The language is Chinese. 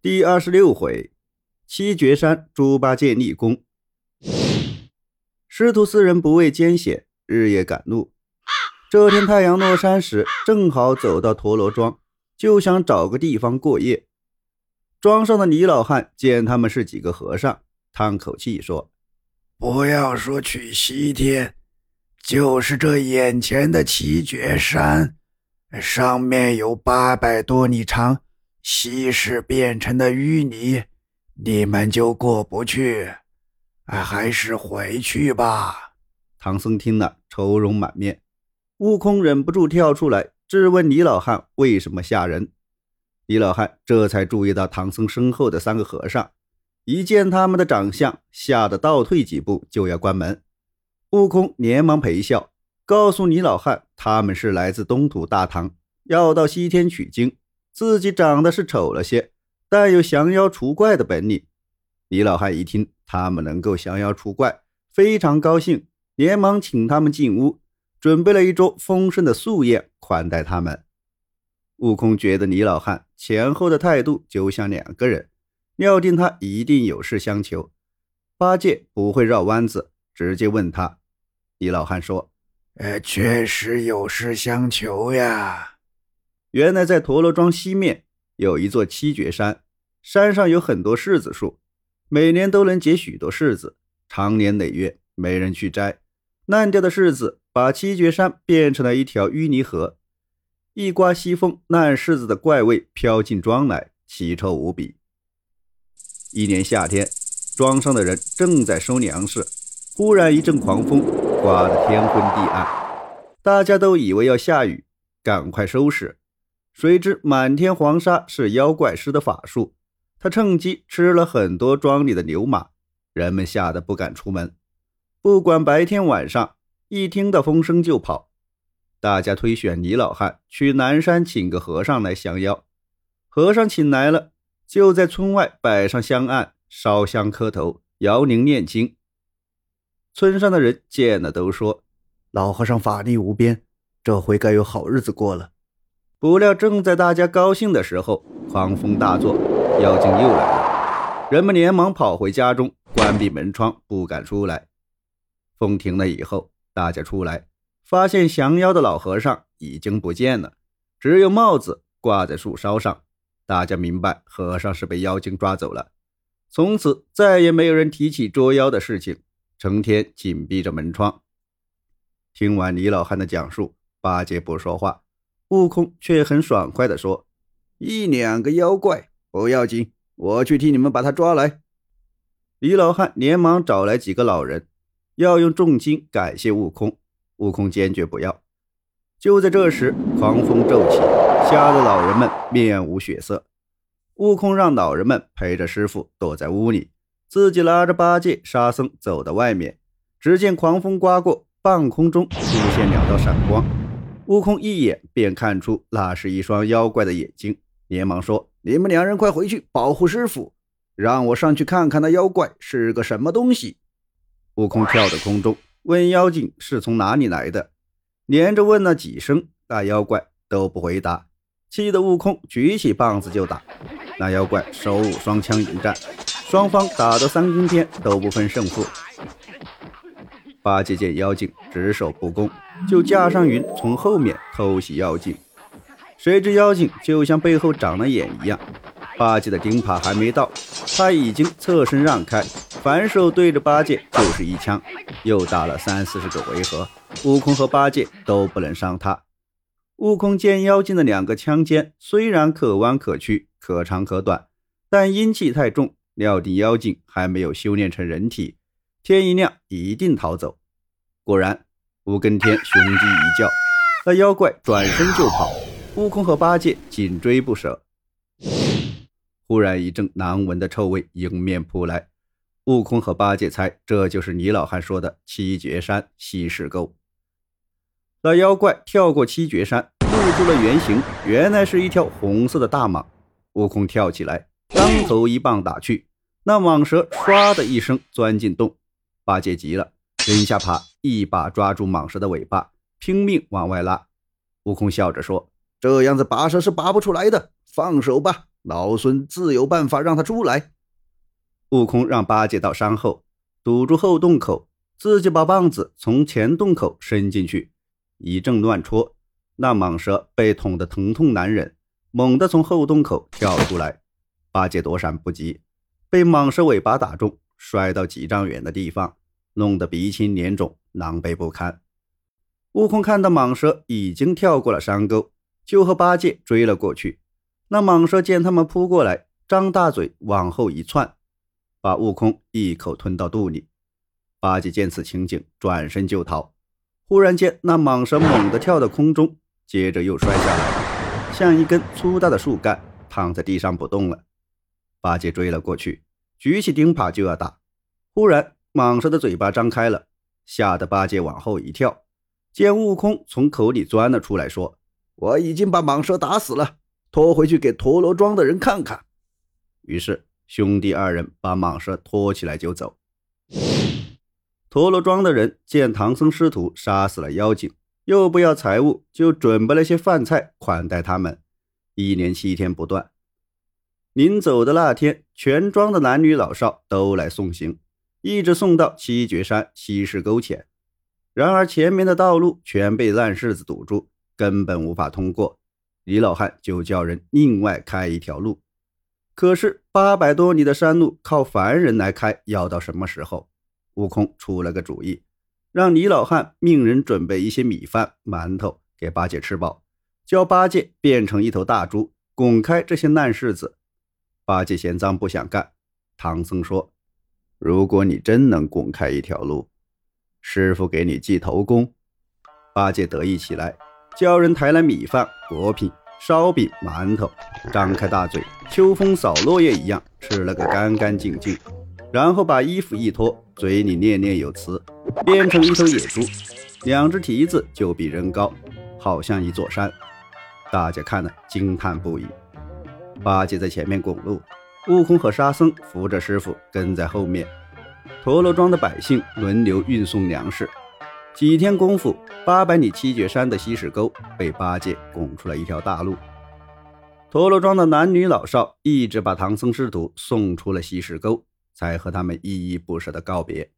第二十六回，七绝山猪八戒立功。师徒四人不畏艰险，日夜赶路。这天太阳落山时，正好走到陀螺庄，就想找个地方过夜。庄上的李老汉见他们是几个和尚，叹口气说：“不要说去西天，就是这眼前的七绝山，上面有八百多里长。”稀释变成的淤泥，你们就过不去，还是回去吧。唐僧听了，愁容满面。悟空忍不住跳出来质问李老汉为什么吓人。李老汉这才注意到唐僧身后的三个和尚，一见他们的长相，吓得倒退几步就要关门。悟空连忙陪笑，告诉李老汉他们是来自东土大唐，要到西天取经。自己长得是丑了些，但有降妖除怪的本领。李老汉一听他们能够降妖除怪，非常高兴，连忙请他们进屋，准备了一桌丰盛的素宴款待他们。悟空觉得李老汉前后的态度就像两个人，料定他一定有事相求。八戒不会绕弯子，直接问他。李老汉说：“呃，确实有事相求呀。”原来在陀螺庄西面有一座七绝山，山上有很多柿子树，每年都能结许多柿子，长年累月没人去摘，烂掉的柿子把七绝山变成了一条淤泥河。一刮西风，烂柿子的怪味飘进庄来，奇臭无比。一年夏天，庄上的人正在收粮食，忽然一阵狂风，刮得天昏地暗，大家都以为要下雨，赶快收拾。谁知满天黄沙是妖怪施的法术，他趁机吃了很多庄里的牛马，人们吓得不敢出门，不管白天晚上，一听到风声就跑。大家推选李老汉去南山请个和尚来降妖，和尚请来了，就在村外摆上香案，烧香磕头，摇铃念经。村上的人见了都说：“老和尚法力无边，这回该有好日子过了。”不料，正在大家高兴的时候，狂风大作，妖精又来了。人们连忙跑回家中，关闭门窗，不敢出来。风停了以后，大家出来，发现降妖的老和尚已经不见了，只有帽子挂在树梢上。大家明白，和尚是被妖精抓走了。从此，再也没有人提起捉妖的事情，成天紧闭着门窗。听完李老汉的讲述，八戒不说话。悟空却很爽快地说：“一两个妖怪不要紧，我去替你们把他抓来。”李老汉连忙找来几个老人，要用重金感谢悟空。悟空坚决不要。就在这时，狂风骤起，吓得老人们面无血色。悟空让老人们陪着师傅躲在屋里，自己拉着八戒、沙僧走到外面。只见狂风刮过，半空中出现两道闪光。悟空一眼便看出那是一双妖怪的眼睛，连忙说：“你们两人快回去保护师傅，让我上去看看那妖怪是个什么东西。”悟空跳到空中，问妖精是从哪里来的，连着问了几声，那妖怪都不回答，气得悟空举起棒子就打。那妖怪手舞双枪迎战，双方打到三更天都不分胜负。八戒见妖精只守不攻，就架上云从后面偷袭妖精。谁知妖精就像背后长了眼一样，八戒的钉耙还没到，他已经侧身让开，反手对着八戒就是一枪，又打了三四十个回合，悟空和八戒都不能伤他。悟空见妖精的两个枪尖虽然可弯可曲、可长可短，但阴气太重，料定妖精还没有修炼成人体。天一亮，一定逃走。果然，五更天雄鸡一叫，那妖怪转身就跑。悟空和八戒紧追不舍。忽然，一阵难闻的臭味迎面扑来。悟空和八戒猜，这就是李老汉说的七绝山西市沟。那妖怪跳过七绝山，露出了原形，原来是一条红色的大蟒。悟空跳起来，当头一棒打去，那蟒蛇唰的一声钻进洞。八戒急了，扔下耙，一把抓住蟒蛇的尾巴，拼命往外拉。悟空笑着说：“这样子拔蛇是拔不出来的，放手吧，老孙自有办法让他出来。悟空让八戒到山后堵住后洞口，自己把棒子从前洞口伸进去，一阵乱戳，那蟒蛇被捅得疼痛难忍，猛地从后洞口跳出来。八戒躲闪不及，被蟒蛇尾巴打中，摔到几丈远的地方，弄得鼻青脸肿，狼狈不堪。悟空看到蟒蛇已经跳过了山沟，就和八戒追了过去。那蟒蛇见他们扑过来，张大嘴往后一窜。把悟空一口吞到肚里，八戒见此情景，转身就逃。忽然间，那蟒蛇猛地跳到空中，接着又摔下来，像一根粗大的树干，躺在地上不动了。八戒追了过去，举起钉耙就要打。忽然，蟒蛇的嘴巴张开了，吓得八戒往后一跳，见悟空从口里钻了出来，说：“我已经把蟒蛇打死了，拖回去给陀螺庄的人看看。”于是。兄弟二人把蟒蛇拖起来就走。陀螺庄的人见唐僧师徒杀死了妖精，又不要财物，就准备了些饭菜款待他们，一连七天不断。临走的那天，全庄的男女老少都来送行，一直送到七绝山西石沟前。然而前面的道路全被烂柿子堵住，根本无法通过。李老汉就叫人另外开一条路。可是八百多里的山路靠凡人来开，要到什么时候？悟空出了个主意，让李老汉命人准备一些米饭、馒头给八戒吃饱，叫八戒变成一头大猪，拱开这些烂柿子。八戒嫌脏不想干。唐僧说：“如果你真能拱开一条路，师傅给你记头功。”八戒得意起来，叫人抬来米饭、果品。烧饼、馒头，张开大嘴，秋风扫落叶一样吃了个干干净净，然后把衣服一脱，嘴里念念有词，变成一头野猪，两只蹄子就比人高，好像一座山。大家看了惊叹不已。八戒在前面拱路，悟空和沙僧扶着师傅跟在后面，陀螺庄的百姓轮流运送粮食。几天功夫，八百里七绝山的西石沟被八戒拱出了一条大路。陀螺庄的男女老少一直把唐僧师徒送出了西石沟，才和他们依依不舍的告别。